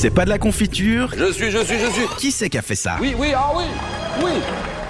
C'est pas de la confiture Je suis, je suis, je suis. Qui c'est qui a fait ça Oui, oui, ah oui, oui.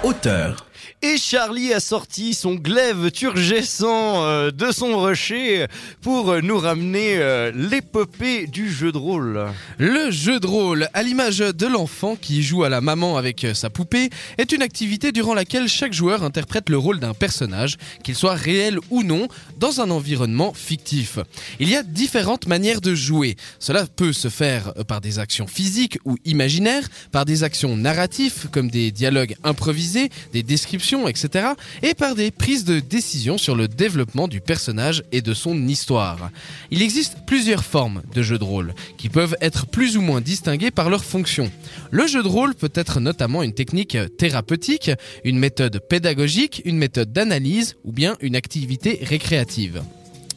Auteur. Et Charlie a sorti son glaive turgescent euh, de son rocher pour nous ramener euh, l'épopée du jeu de rôle. Le jeu de rôle, à l'image de l'enfant qui joue à la maman avec euh, sa poupée, est une activité durant laquelle chaque joueur interprète le rôle d'un personnage, qu'il soit réel ou non, dans un environnement fictif. Il y a différentes manières de jouer. Cela peut se faire par des actions physiques ou imaginaires, par des actions narratives comme des dialogues improvisés, des descriptions etc. Et par des prises de décision sur le développement du personnage et de son histoire. Il existe plusieurs formes de jeux de rôle, qui peuvent être plus ou moins distinguées par leur fonction. Le jeu de rôle peut être notamment une technique thérapeutique, une méthode pédagogique, une méthode d'analyse ou bien une activité récréative.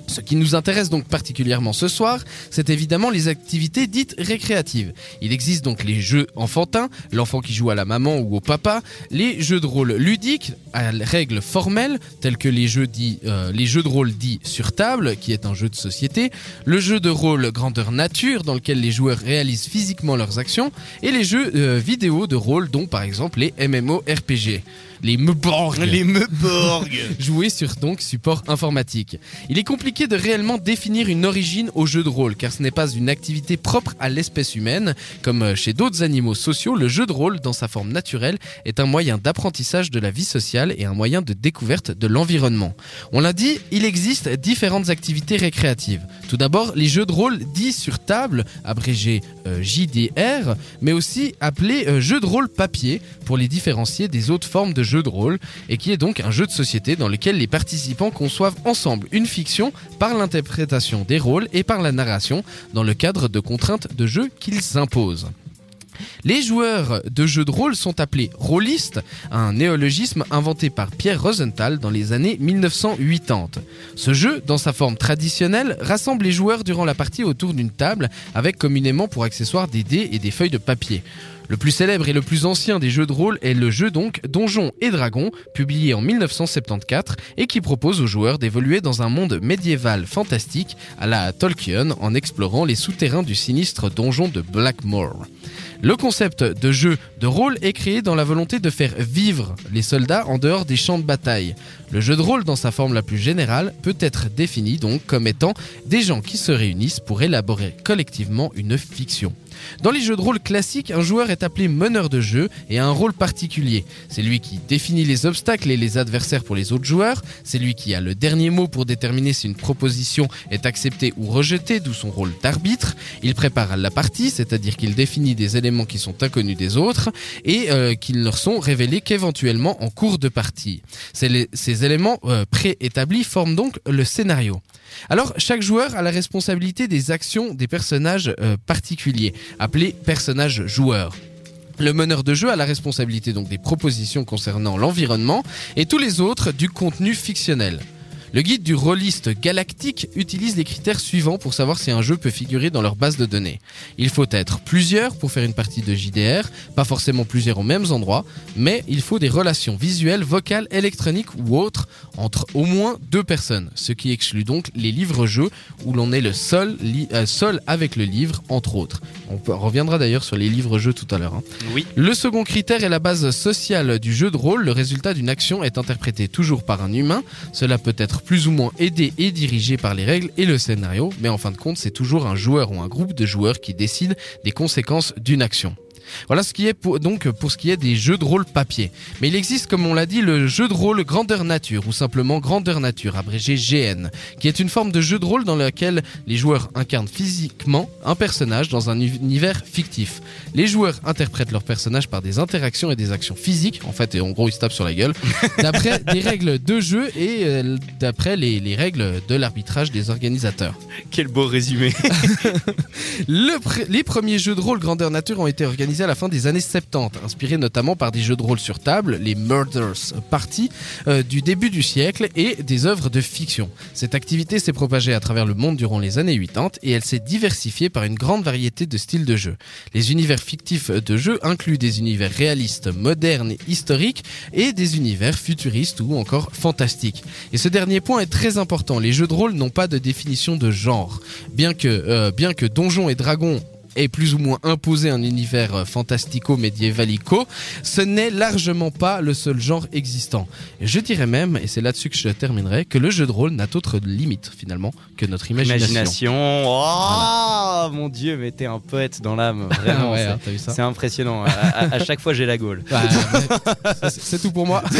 Ce qui nous intéresse donc particulièrement ce soir, c'est évidemment les activités dites récréatives. Il existe donc les jeux enfantins, l'enfant qui joue à la maman ou au papa, les jeux de rôle ludiques à règles formelles tels que les jeux, dits, euh, les jeux de rôle dits sur table, qui est un jeu de société, le jeu de rôle grandeur nature dans lequel les joueurs réalisent physiquement leurs actions, et les jeux euh, vidéo de rôle dont par exemple les MMORPG les Meuborg. Les Meuborg. Joués sur donc support informatique. Il est compliqué de réellement définir une origine au jeu de rôle, car ce n'est pas une activité propre à l'espèce humaine. Comme chez d'autres animaux sociaux, le jeu de rôle, dans sa forme naturelle, est un moyen d'apprentissage de la vie sociale et un moyen de découverte de l'environnement. On l'a dit, il existe différentes activités récréatives. Tout d'abord, les jeux de rôle dits sur table, abrégé euh, JDR, mais aussi appelés euh, jeux de rôle papier, pour les différencier des autres formes de jeux de rôle et qui est donc un jeu de société dans lequel les participants conçoivent ensemble une fiction par l'interprétation des rôles et par la narration dans le cadre de contraintes de jeu qu'ils imposent. Les joueurs de jeux de rôle sont appelés rôlistes, un néologisme inventé par Pierre Rosenthal dans les années 1980. Ce jeu, dans sa forme traditionnelle, rassemble les joueurs durant la partie autour d'une table avec communément pour accessoires des dés et des feuilles de papier. Le plus célèbre et le plus ancien des jeux de rôle est le jeu donc Donjons et Dragons, publié en 1974 et qui propose aux joueurs d'évoluer dans un monde médiéval fantastique à la Tolkien en explorant les souterrains du sinistre donjon de Blackmore. Le concept de jeu de rôle est créé dans la volonté de faire vivre les soldats en dehors des champs de bataille. Le jeu de rôle dans sa forme la plus générale peut être défini donc comme étant des gens qui se réunissent pour élaborer collectivement une fiction. Dans les jeux de rôle classiques, un joueur est appelé meneur de jeu et a un rôle particulier. C'est lui qui définit les obstacles et les adversaires pour les autres joueurs, c'est lui qui a le dernier mot pour déterminer si une proposition est acceptée ou rejetée, d'où son rôle d'arbitre. Il prépare la partie, c'est-à-dire qu'il définit des éléments qui sont inconnus des autres et euh, qui ne leur sont révélés qu'éventuellement en cours de partie. ces éléments euh, préétablis forment donc le scénario. Alors, chaque joueur a la responsabilité des actions des personnages euh, particuliers, appelés personnages joueurs. Le meneur de jeu a la responsabilité donc des propositions concernant l'environnement et tous les autres du contenu fictionnel. Le guide du rôliste galactique utilise les critères suivants pour savoir si un jeu peut figurer dans leur base de données. Il faut être plusieurs pour faire une partie de JDR, pas forcément plusieurs aux mêmes endroits, mais il faut des relations visuelles, vocales, électroniques ou autres entre au moins deux personnes, ce qui exclut donc les livres-jeux où l'on est le seul, euh, seul avec le livre, entre autres. On reviendra d'ailleurs sur les livres-jeux tout à l'heure. Hein. Oui. Le second critère est la base sociale du jeu de rôle. Le résultat d'une action est interprété toujours par un humain. Cela peut être plus ou moins aidé et dirigé par les règles et le scénario, mais en fin de compte, c'est toujours un joueur ou un groupe de joueurs qui décide des conséquences d'une action. Voilà ce qui est pour, donc pour ce qui est des jeux de rôle papier. Mais il existe, comme on l'a dit, le jeu de rôle grandeur nature ou simplement grandeur nature, abrégé GN, qui est une forme de jeu de rôle dans lequel les joueurs incarnent physiquement un personnage dans un univers fictif. Les joueurs interprètent leur personnage par des interactions et des actions physiques, en fait, et en gros ils se tapent sur la gueule, d'après des règles de jeu et euh, d'après les, les, règles de l'arbitrage des organisateurs. Quel beau résumé le Les premiers jeux de rôle grandeur nature ont été organisés à la fin des années 70, inspiré notamment par des jeux de rôle sur table, les Murders Party, euh, du début du siècle et des œuvres de fiction. Cette activité s'est propagée à travers le monde durant les années 80 et elle s'est diversifiée par une grande variété de styles de jeu. Les univers fictifs de jeu incluent des univers réalistes, modernes et historiques et des univers futuristes ou encore fantastiques. Et ce dernier point est très important, les jeux de rôle n'ont pas de définition de genre. Bien que, euh, bien que Donjons et Dragons ait plus ou moins imposé un univers euh, fantastico-médiévalico, ce n'est largement pas le seul genre existant. Je dirais même, et c'est là-dessus que je terminerai, que le jeu de rôle n'a d'autre limite finalement que notre imagination. Imagination. Oh mon dieu, mais t'es un poète dans l'âme. Vraiment, ouais, c'est- hein, c'est impressionnant. À, à- à chaque fois, j'ai la gaule. Ça, c'est- tout pour moi.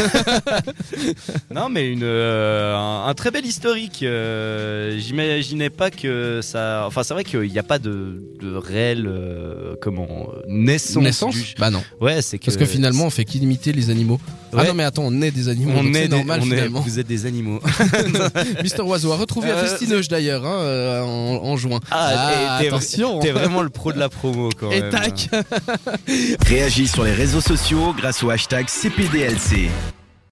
Non, mais une, euh, un, un très bel historique. euh, J'imaginais pas que ça. Enfin, c'est vrai qu'il n'y a pas de, de réelle euh, comment naissance. Naissance du- Bah non. Ouais, c'est que Parce que finalement, on fait qu'imiter les animaux. Ah non, mais attends, on est des animaux. on est des- normal on est- finalement. vous êtes des animaux. Mister Oiseau a retrouvé à Euh, Festineuge d'ailleurs, hein, euh, en, en juin. Ah, et t'es- attention. T'es vraiment le pro de la promo quand Et même. tac Réagis sur les réseaux sociaux grâce au hashtag CPDLC.